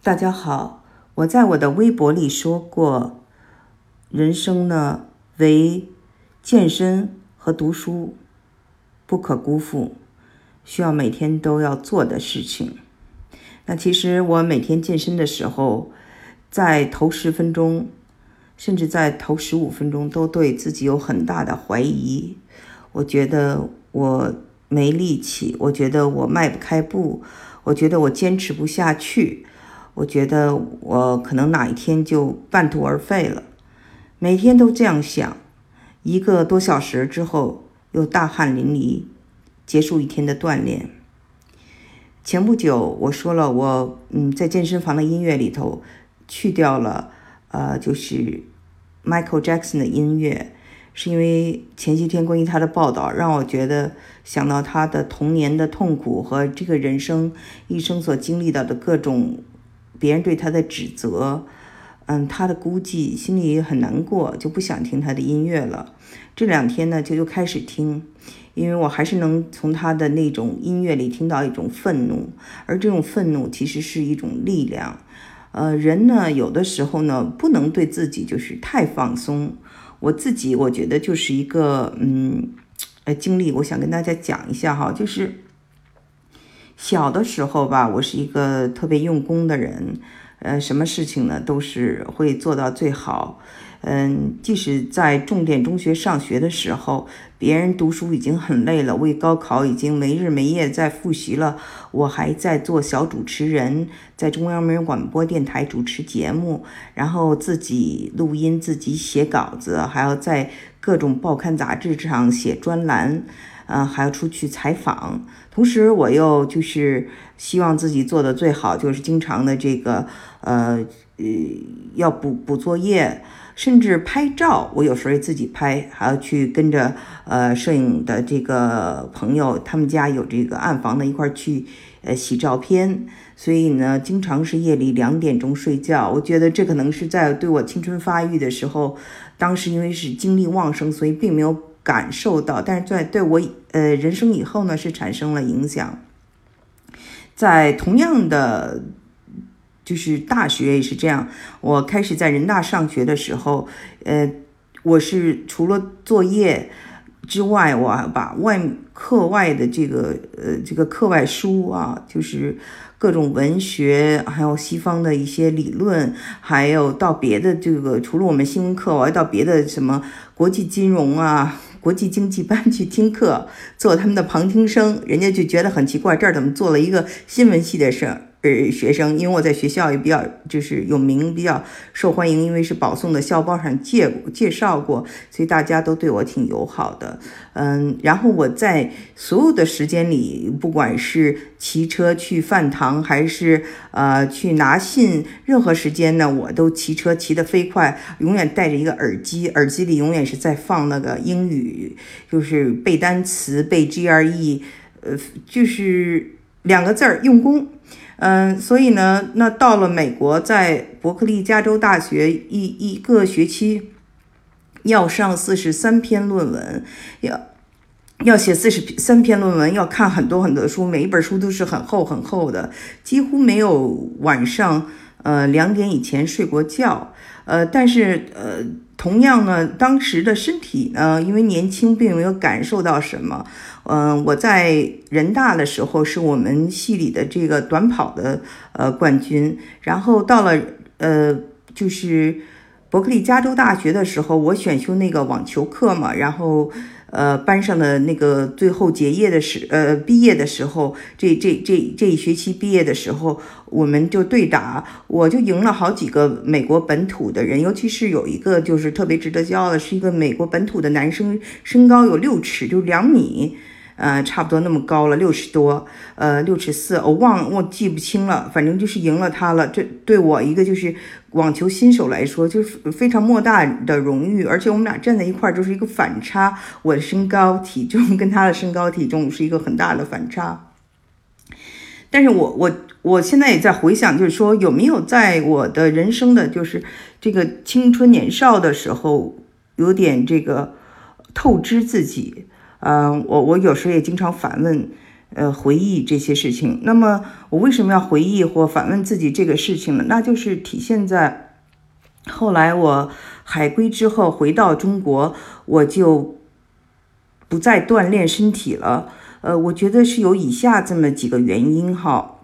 大家好，我在我的微博里说过，人生呢为健身和读书不可辜负，需要每天都要做的事情。那其实我每天健身的时候，在头十分钟，甚至在头十五分钟，都对自己有很大的怀疑。我觉得我没力气，我觉得我迈不开步，我觉得我坚持不下去。我觉得我可能哪一天就半途而废了，每天都这样想，一个多小时之后又大汗淋漓，结束一天的锻炼。前不久我说了，我嗯在健身房的音乐里头去掉了，呃，就是 Michael Jackson 的音乐，是因为前些天关于他的报道让我觉得想到他的童年的痛苦和这个人生一生所经历到的各种。别人对他的指责，嗯，他的估计，心里也很难过，就不想听他的音乐了。这两天呢，就又开始听，因为我还是能从他的那种音乐里听到一种愤怒，而这种愤怒其实是一种力量。呃，人呢，有的时候呢，不能对自己就是太放松。我自己我觉得就是一个，嗯，呃，经历，我想跟大家讲一下哈，就是。小的时候吧，我是一个特别用功的人，呃，什么事情呢都是会做到最好。嗯，即使在重点中学上学的时候，别人读书已经很累了，为高考已经没日没夜在复习了，我还在做小主持人，在中央人民广播电台主持节目，然后自己录音、自己写稿子，还要在各种报刊杂志上写专栏。嗯，还要出去采访，同时我又就是希望自己做的最好，就是经常的这个呃呃要补补作业，甚至拍照，我有时候也自己拍，还要去跟着呃摄影的这个朋友，他们家有这个暗房的，一块去呃洗照片，所以呢，经常是夜里两点钟睡觉。我觉得这可能是在对我青春发育的时候，当时因为是精力旺盛，所以并没有。感受到，但是在对我呃人生以后呢是产生了影响。在同样的就是大学也是这样，我开始在人大上学的时候，呃，我是除了作业之外，我还把外课外的这个呃这个课外书啊，就是各种文学，还有西方的一些理论，还有到别的这个除了我们新闻课，我还到别的什么国际金融啊。国际经济班去听课，做他们的旁听生，人家就觉得很奇怪，这儿怎么做了一个新闻系的生？呃，学生，因为我在学校也比较就是有名，比较受欢迎，因为是保送的校报上介介绍过，所以大家都对我挺友好的。嗯，然后我在所有的时间里，不管是骑车去饭堂，还是呃去拿信，任何时间呢，我都骑车骑得飞快，永远戴着一个耳机，耳机里永远是在放那个英语，就是背单词，背 GRE，呃，就是两个字儿，用功。嗯，所以呢，那到了美国，在伯克利加州大学一一个学期要上四十三篇论文，要要写四十三篇论文，要看很多很多书，每一本书都是很厚很厚的，几乎没有晚上呃两点以前睡过觉，呃，但是呃。同样呢，当时的身体呢，因为年轻，并没有感受到什么。嗯，我在人大的时候是我们系里的这个短跑的呃冠军，然后到了呃就是伯克利加州大学的时候，我选修那个网球课嘛，然后。呃，班上的那个最后结业的时，呃，毕业的时候，这这这这一学期毕业的时候，我们就对打，我就赢了好几个美国本土的人，尤其是有一个就是特别值得骄傲的，是一个美国本土的男生，身高有六尺，就两米。呃，差不多那么高了，六尺多，呃，六尺四，我忘，我记不清了，反正就是赢了他了。这对我一个就是网球新手来说，就是非常莫大的荣誉。而且我们俩站在一块儿，就是一个反差，我的身高体重跟他的身高体重是一个很大的反差。但是我我我现在也在回想，就是说有没有在我的人生的，就是这个青春年少的时候，有点这个透支自己。呃，我我有时候也经常反问，呃回忆这些事情。那么我为什么要回忆或反问自己这个事情呢？那就是体现在后来我海归之后回到中国，我就不再锻炼身体了。呃，我觉得是有以下这么几个原因哈。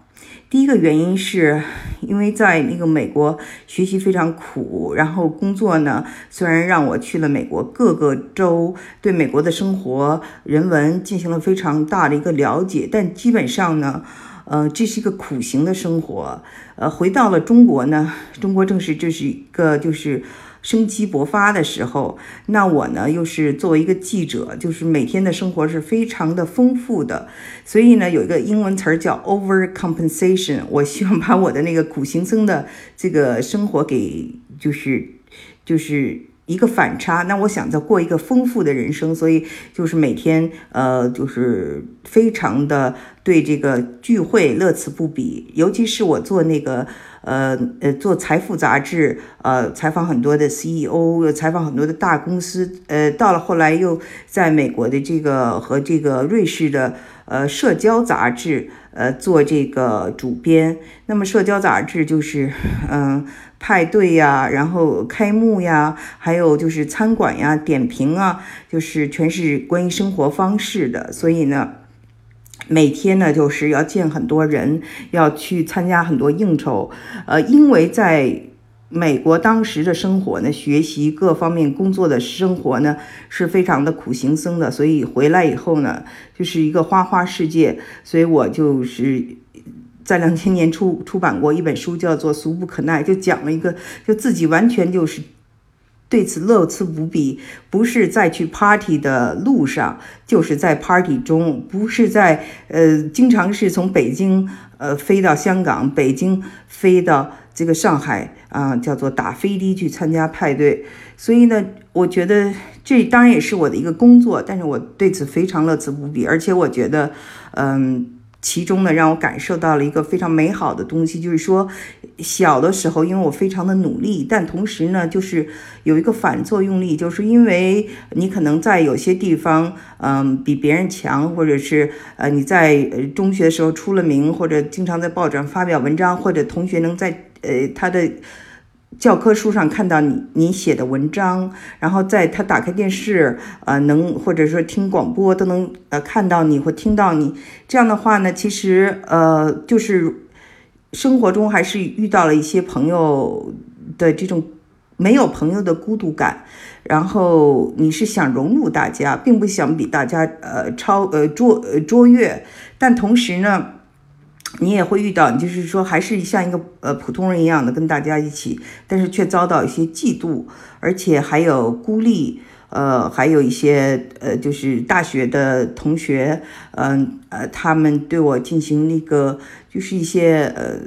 第一个原因是，因为在那个美国学习非常苦，然后工作呢，虽然让我去了美国各个州，对美国的生活人文进行了非常大的一个了解，但基本上呢，呃，这是一个苦行的生活。呃，回到了中国呢，中国正是这是一个就是。生机勃发的时候，那我呢又是作为一个记者，就是每天的生活是非常的丰富的，所以呢有一个英文词儿叫 overcompensation。我希望把我的那个苦行僧的这个生活给就是就是。一个反差，那我想着过一个丰富的人生，所以就是每天呃，就是非常的对这个聚会乐此不疲。尤其是我做那个呃呃做财富杂志，呃采访很多的 CEO，采访很多的大公司，呃到了后来又在美国的这个和这个瑞士的呃社交杂志呃做这个主编。那么社交杂志就是嗯。派对呀，然后开幕呀，还有就是餐馆呀、点评啊，就是全是关于生活方式的。所以呢，每天呢就是要见很多人，要去参加很多应酬。呃，因为在美国当时的生活呢，学习各方面工作的生活呢是非常的苦行僧的，所以回来以后呢，就是一个花花世界。所以我就是。在两千年出出版过一本书，叫做《俗不可耐》，就讲了一个，就自己完全就是对此乐此不疲，不是在去 party 的路上，就是在 party 中，不是在呃，经常是从北京呃飞到香港，北京飞到这个上海啊，叫做打飞的去参加派对。所以呢，我觉得这当然也是我的一个工作，但是我对此非常乐此不疲，而且我觉得，嗯。其中呢，让我感受到了一个非常美好的东西，就是说，小的时候，因为我非常的努力，但同时呢，就是有一个反作用力，就是因为你可能在有些地方，嗯，比别人强，或者是呃，你在中学的时候出了名，或者经常在报纸上发表文章，或者同学能在呃他的。教科书上看到你你写的文章，然后在他打开电视，呃，能或者说听广播都能呃看到你或听到你。这样的话呢，其实呃就是生活中还是遇到了一些朋友的这种没有朋友的孤独感，然后你是想融入大家，并不想比大家呃超呃卓呃卓越，但同时呢。你也会遇到，就是说，还是像一个呃普通人一样的跟大家一起，但是却遭到一些嫉妒，而且还有孤立，呃，还有一些呃，就是大学的同学，嗯呃，他们对我进行那个，就是一些呃，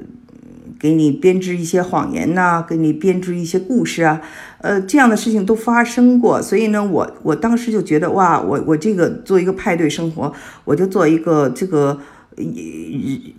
给你编织一些谎言呐，给你编织一些故事啊，呃，这样的事情都发生过。所以呢，我我当时就觉得，哇，我我这个做一个派对生活，我就做一个这个。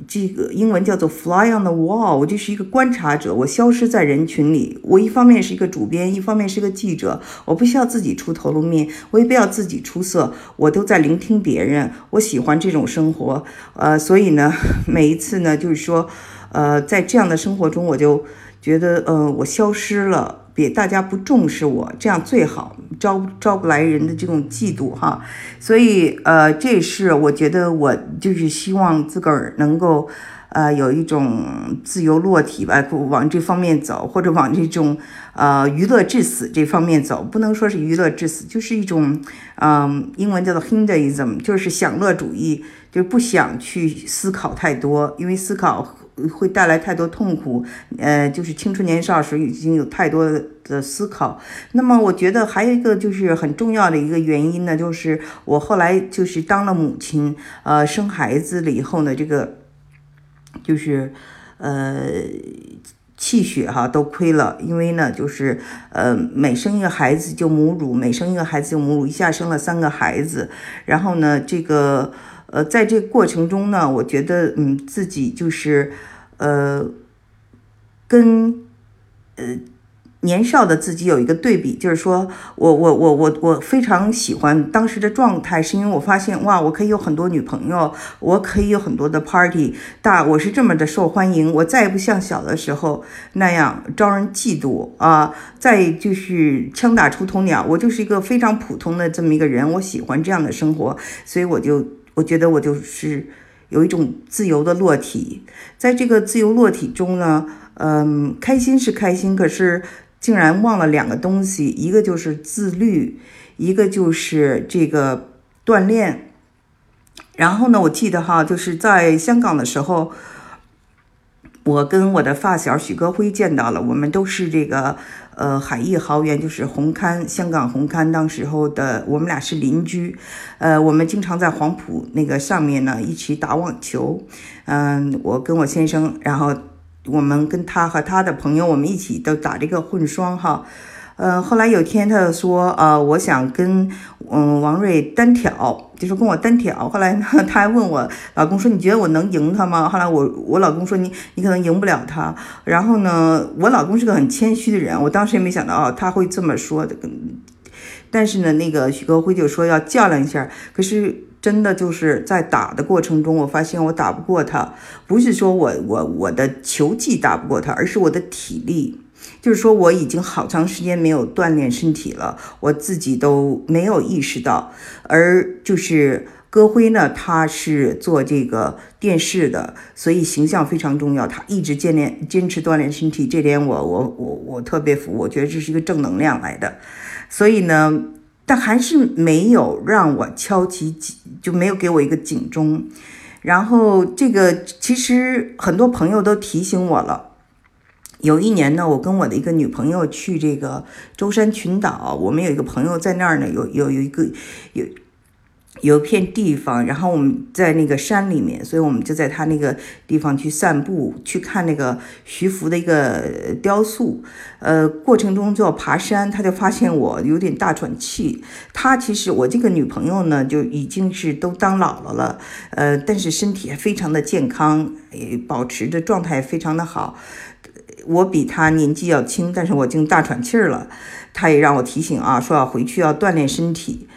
这个英文叫做 “fly on the wall”，我就是一个观察者，我消失在人群里。我一方面是一个主编，一方面是个记者，我不需要自己出头露面，我也不要自己出色，我都在聆听别人。我喜欢这种生活，呃，所以呢，每一次呢，就是说，呃，在这样的生活中，我就觉得，呃，我消失了。别大家不重视我，这样最好招招不来人的这种嫉妒哈，所以呃，这是我觉得我就是希望自个儿能够呃有一种自由落体吧，往这方面走，或者往这种呃娱乐至死这方面走，不能说是娱乐至死，就是一种嗯，英文叫做 Hinduism，就是享乐主义，就是不想去思考太多，因为思考。会带来太多痛苦，呃，就是青春年少时已经有太多的思考。那么，我觉得还有一个就是很重要的一个原因呢，就是我后来就是当了母亲，呃，生孩子了以后呢，这个就是呃气血哈都亏了，因为呢就是呃每生一个孩子就母乳，每生一个孩子就母乳，一下生了三个孩子，然后呢这个。呃，在这个过程中呢，我觉得，嗯，自己就是，呃，跟，呃，年少的自己有一个对比，就是说我我我我我非常喜欢当时的状态，是因为我发现哇，我可以有很多女朋友，我可以有很多的 party，大我是这么的受欢迎，我再也不像小的时候那样招人嫉妒啊，再就是枪打出头鸟，我就是一个非常普通的这么一个人，我喜欢这样的生活，所以我就我觉得我就是有一种自由的落体，在这个自由落体中呢，嗯，开心是开心，可是。竟然忘了两个东西，一个就是自律，一个就是这个锻炼。然后呢，我记得哈，就是在香港的时候，我跟我的发小许戈辉见到了，我们都是这个呃海逸豪园，就是红磡香港红磡当时候的，我们俩是邻居，呃，我们经常在黄埔那个上面呢一起打网球，嗯，我跟我先生，然后。我们跟他和他的朋友，我们一起都打这个混双哈，呃，后来有天他说，呃，我想跟嗯王瑞单挑，就说跟我单挑。后来呢，他还问我老公说，你觉得我能赢他吗？后来我我老公说，你你可能赢不了他。然后呢，我老公是个很谦虚的人，我当时也没想到啊他会这么说的。但是呢，那个许戈辉就说要较量一下，可是。真的就是在打的过程中，我发现我打不过他，不是说我我我的球技打不过他，而是我的体力，就是说我已经好长时间没有锻炼身体了，我自己都没有意识到。而就是戈辉呢，他是做这个电视的，所以形象非常重要，他一直坚练坚持锻炼身体，这点我我我我特别服，我觉得这是一个正能量来的，所以呢。但还是没有让我敲起警，就没有给我一个警钟。然后这个其实很多朋友都提醒我了。有一年呢，我跟我的一个女朋友去这个舟山群岛，我们有一个朋友在那儿呢，有有有一个有。有一片地方，然后我们在那个山里面，所以我们就在他那个地方去散步，去看那个徐福的一个雕塑。呃，过程中就要爬山，他就发现我有点大喘气。他其实我这个女朋友呢，就已经是都当姥姥了，呃，但是身体非常的健康，也保持着状态非常的好。我比他年纪要轻，但是我竟大喘气儿了。他也让我提醒啊，说要回去要锻炼身体。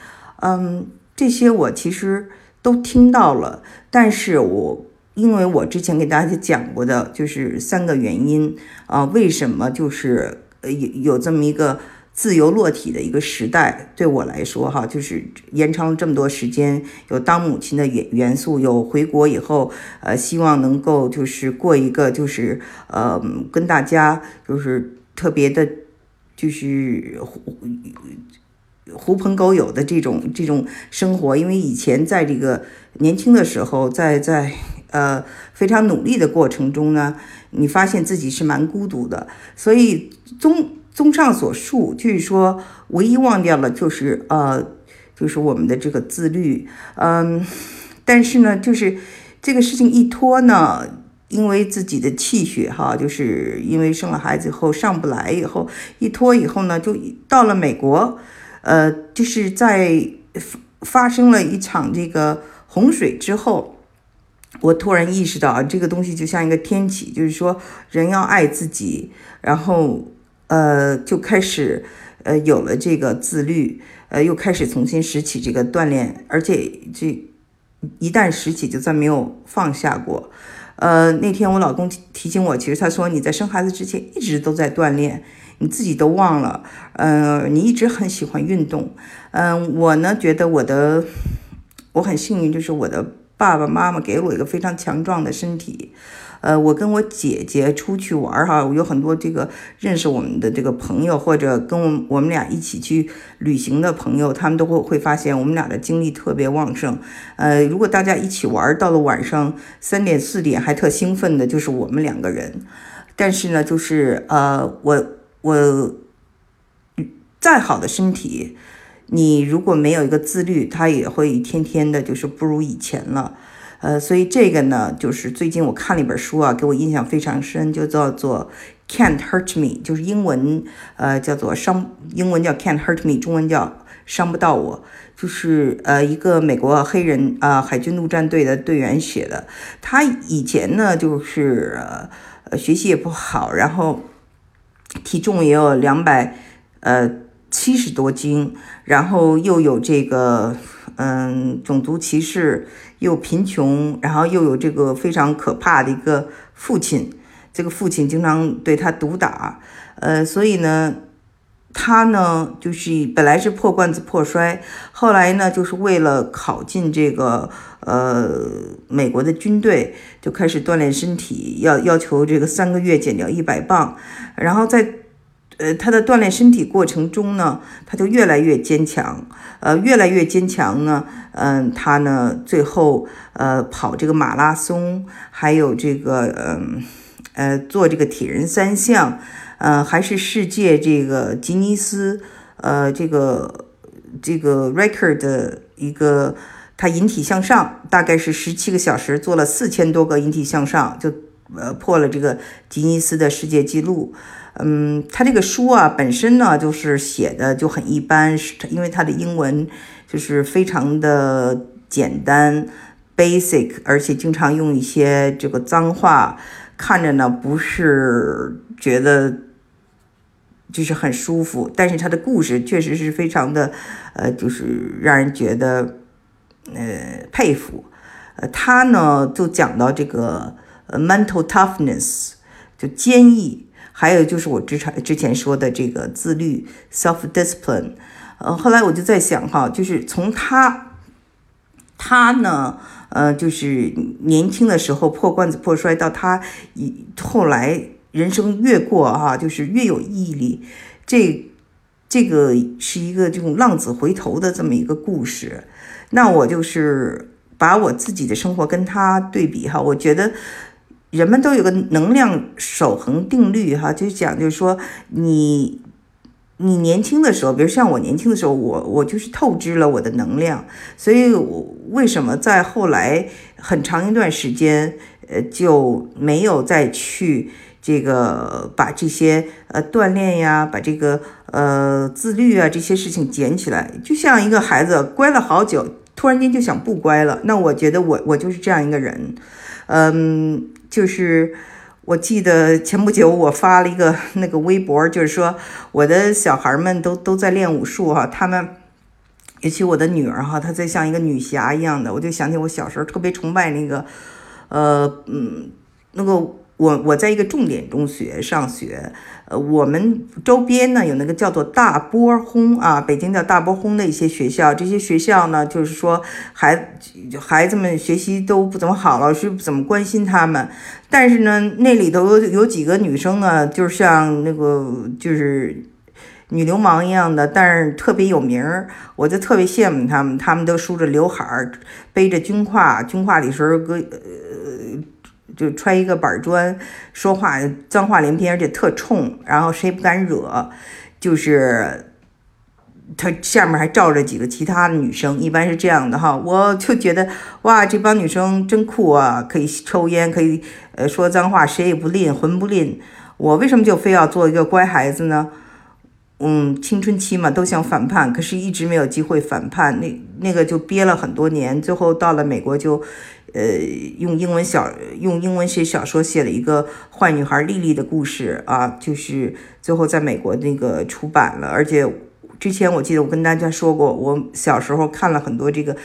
嗯。这些我其实都听到了，但是我因为我之前给大家讲过的，就是三个原因啊，为什么就是呃有有这么一个自由落体的一个时代，对我来说哈，就是延长了这么多时间，有当母亲的元元素，有回国以后呃希望能够就是过一个就是呃跟大家就是特别的，就是。狐狐朋狗友的这种这种生活，因为以前在这个年轻的时候，在在呃非常努力的过程中呢，你发现自己是蛮孤独的。所以综综上所述，就是说，唯一忘掉了就是呃，就是我们的这个自律。嗯，但是呢，就是这个事情一拖呢，因为自己的气血哈，就是因为生了孩子以后上不来，以后一拖以后呢，就到了美国。呃，就是在发生了一场这个洪水之后，我突然意识到啊，这个东西就像一个天启，就是说人要爱自己，然后呃就开始呃有了这个自律，呃又开始重新拾起这个锻炼，而且这一旦拾起就再没有放下过。呃，那天我老公提醒我，其实他说你在生孩子之前一直都在锻炼。你自己都忘了，嗯，你一直很喜欢运动，嗯，我呢觉得我的我很幸运，就是我的爸爸妈妈给了我一个非常强壮的身体，呃，我跟我姐姐出去玩哈，我有很多这个认识我们的这个朋友，或者跟我我们俩一起去旅行的朋友，他们都会会发现我们俩的精力特别旺盛，呃，如果大家一起玩到了晚上三点四点还特兴奋的，就是我们两个人，但是呢，就是呃我。我再好的身体，你如果没有一个自律，他也会一天天的，就是不如以前了。呃，所以这个呢，就是最近我看了一本书啊，给我印象非常深，就叫做《Can't Hurt Me》，就是英文呃叫做伤，英文叫《Can't Hurt Me》，中文叫伤不到我，就是呃一个美国黑人啊海军陆战队的队员写的。他以前呢就是呃学习也不好，然后。体重也有两百呃七十多斤，然后又有这个嗯种族歧视，又贫穷，然后又有这个非常可怕的一个父亲，这个父亲经常对他毒打，呃，所以呢。他呢，就是本来是破罐子破摔，后来呢，就是为了考进这个呃美国的军队，就开始锻炼身体，要要求这个三个月减掉一百磅，然后在呃他的锻炼身体过程中呢，他就越来越坚强，呃越来越坚强呢，嗯，他呢最后呃跑这个马拉松，还有这个嗯呃做这个铁人三项。呃，还是世界这个吉尼斯，呃，这个这个 record 的一个，他引体向上，大概是十七个小时做了四千多个引体向上，就呃破了这个吉尼斯的世界纪录。嗯，他这个书啊本身呢就是写的就很一般，是因为他的英文就是非常的简单 basic，而且经常用一些这个脏话，看着呢不是觉得。就是很舒服，但是他的故事确实是非常的，呃，就是让人觉得，呃，佩服。呃，他呢就讲到这个呃 mental toughness，就坚毅，还有就是我之前之前说的这个自律 self discipline。呃，后来我就在想哈，就是从他，他呢，呃，就是年轻的时候破罐子破摔，到他以后来。人生越过哈，就是越有毅力。这这个是一个这种浪子回头的这么一个故事。那我就是把我自己的生活跟他对比哈，我觉得人们都有个能量守恒定律哈，就讲就是说你你年轻的时候，比如像我年轻的时候，我我就是透支了我的能量，所以我为什么在后来很长一段时间呃就没有再去。这个把这些呃锻炼呀，把这个呃自律啊这些事情捡起来，就像一个孩子乖了好久，突然间就想不乖了。那我觉得我我就是这样一个人，嗯，就是我记得前不久我发了一个 那个微博，就是说我的小孩们都都在练武术哈，他们尤其我的女儿哈，她在像一个女侠一样的，我就想起我小时候特别崇拜那个呃嗯那个。我我在一个重点中学上学，呃，我们周边呢有那个叫做大波轰啊，北京叫大波轰的一些学校，这些学校呢就是说孩孩子们学习都不怎么好，老师不怎么关心他们，但是呢那里头有有几个女生呢，就是像那个就是女流氓一样的，但是特别有名儿，我就特别羡慕他们，他们都梳着刘海儿，背着军挎，军挎里是个呃。就揣一个板砖，说话脏话连篇，而且特冲，然后谁不敢惹，就是他下面还罩着几个其他的女生，一般是这样的哈。我就觉得哇，这帮女生真酷啊，可以抽烟，可以呃说脏话，谁也不吝，混不吝。我为什么就非要做一个乖孩子呢？嗯，青春期嘛，都想反叛，可是一直没有机会反叛，那那个就憋了很多年，最后到了美国就。呃，用英文小用英文写小说，写了一个坏女孩丽丽的故事啊，就是最后在美国那个出版了。而且之前我记得我跟大家说过，我小时候看了很多这个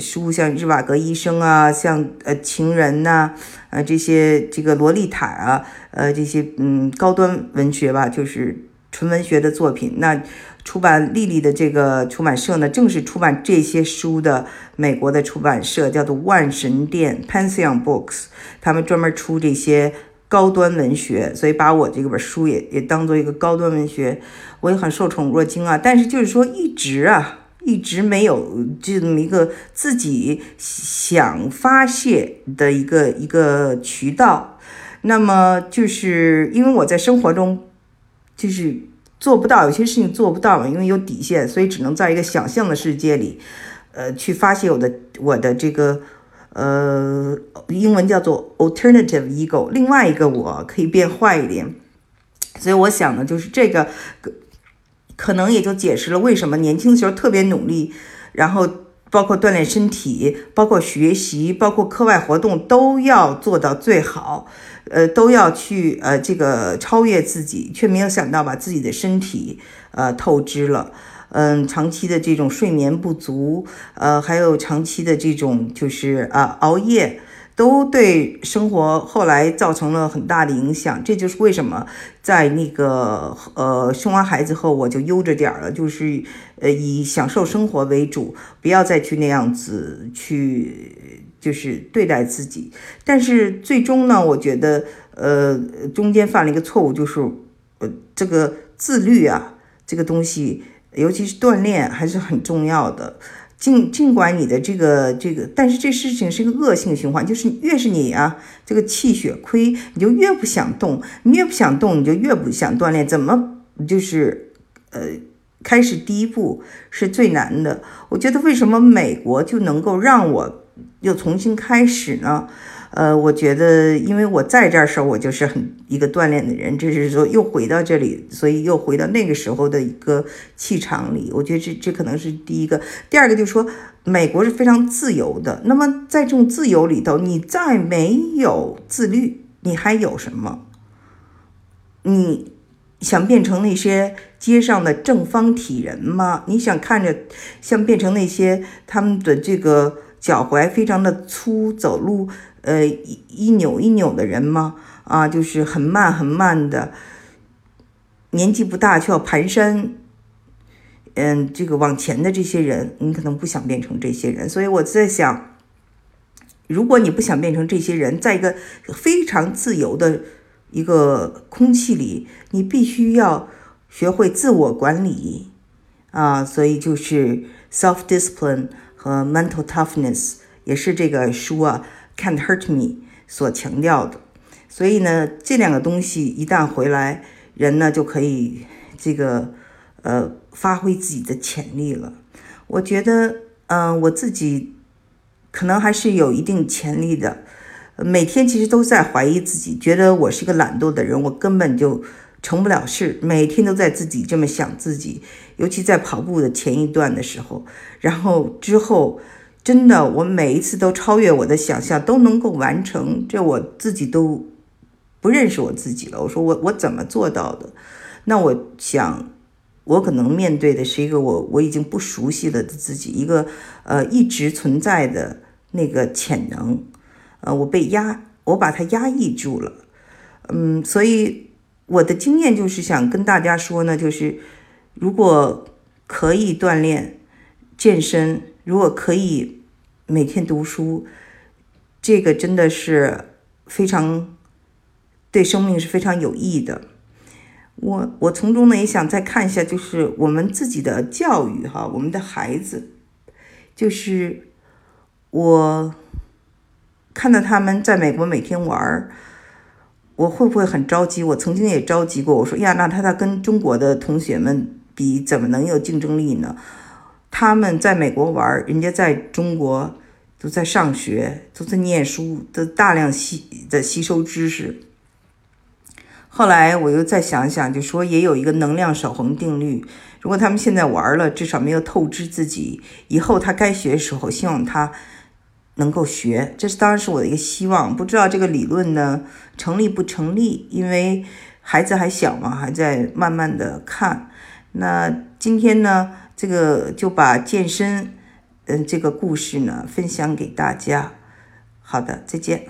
书，像日瓦格医生啊，像呃情人呐，呃这些这个洛丽塔啊，呃这些嗯高端文学吧，就是纯文学的作品。那出版丽丽的这个出版社呢，正是出版这些书的美国的出版社，叫做万神殿 （Pantheon Books）。他们专门出这些高端文学，所以把我这本书也也当做一个高端文学，我也很受宠若惊啊。但是就是说，一直啊，一直没有这么一个自己想发泄的一个一个渠道。那么就是因为我在生活中，就是。做不到，有些事情做不到，因为有底线，所以只能在一个想象的世界里，呃，去发泄我的我的这个呃，英文叫做 alternative ego，另外一个我可以变坏一点。所以我想呢，就是这个可能也就解释了为什么年轻的时候特别努力，然后包括锻炼身体，包括学习，包括课外活动，都要做到最好，呃，都要去呃这个超越自己，却没有想到把自己的身体呃透支了。嗯，长期的这种睡眠不足，呃，还有长期的这种就是啊熬夜。都对生活后来造成了很大的影响，这就是为什么在那个呃生完孩子后我就悠着点儿了，就是呃以享受生活为主，不要再去那样子去就是对待自己。但是最终呢，我觉得呃中间犯了一个错误，就是呃这个自律啊这个东西，尤其是锻炼还是很重要的。尽尽管你的这个这个，但是这事情是一个恶性循环，就是越是你啊，这个气血亏，你就越不想动，你越不想动，你就越不想锻炼，怎么就是呃，开始第一步是最难的。我觉得为什么美国就能够让我又重新开始呢？呃，我觉得，因为我在这儿时候，我就是很一个锻炼的人，这是说又回到这里，所以又回到那个时候的一个气场里。我觉得这这可能是第一个，第二个就是说，美国是非常自由的。那么在这种自由里头，你再没有自律，你还有什么？你想变成那些街上的正方体人吗？你想看着像变成那些他们的这个脚踝非常的粗，走路？呃，一一扭一扭的人吗？啊，就是很慢很慢的，年纪不大却要蹒跚，嗯，这个往前的这些人，你可能不想变成这些人。所以我在想，如果你不想变成这些人，在一个非常自由的一个空气里，你必须要学会自我管理啊。所以就是 self discipline 和 mental toughness，也是这个书啊。Can't hurt me 所强调的，所以呢，这两个东西一旦回来，人呢就可以这个呃发挥自己的潜力了。我觉得，嗯，我自己可能还是有一定潜力的。每天其实都在怀疑自己，觉得我是个懒惰的人，我根本就成不了事。每天都在自己这么想自己，尤其在跑步的前一段的时候，然后之后。真的，我每一次都超越我的想象，都能够完成，这我自己都不认识我自己了。我说我我怎么做到的？那我想，我可能面对的是一个我我已经不熟悉了的自己，一个呃一直存在的那个潜能，呃，我被压，我把它压抑住了。嗯，所以我的经验就是想跟大家说呢，就是如果可以锻炼健身，如果可以。每天读书，这个真的是非常对生命是非常有益的。我我从中呢也想再看一下，就是我们自己的教育哈，我们的孩子，就是我看到他们在美国每天玩儿，我会不会很着急？我曾经也着急过，我说呀，那他他跟中国的同学们比，怎么能有竞争力呢？他们在美国玩，人家在中国都在上学，都在念书，都大量吸的吸收知识。后来我又再想想，就说也有一个能量守恒定律。如果他们现在玩了，至少没有透支自己，以后他该学的时候，希望他能够学。这是当然是我的一个希望。不知道这个理论呢成立不成立？因为孩子还小嘛，还在慢慢的看。那今天呢？这个就把健身，嗯，这个故事呢分享给大家。好的，再见。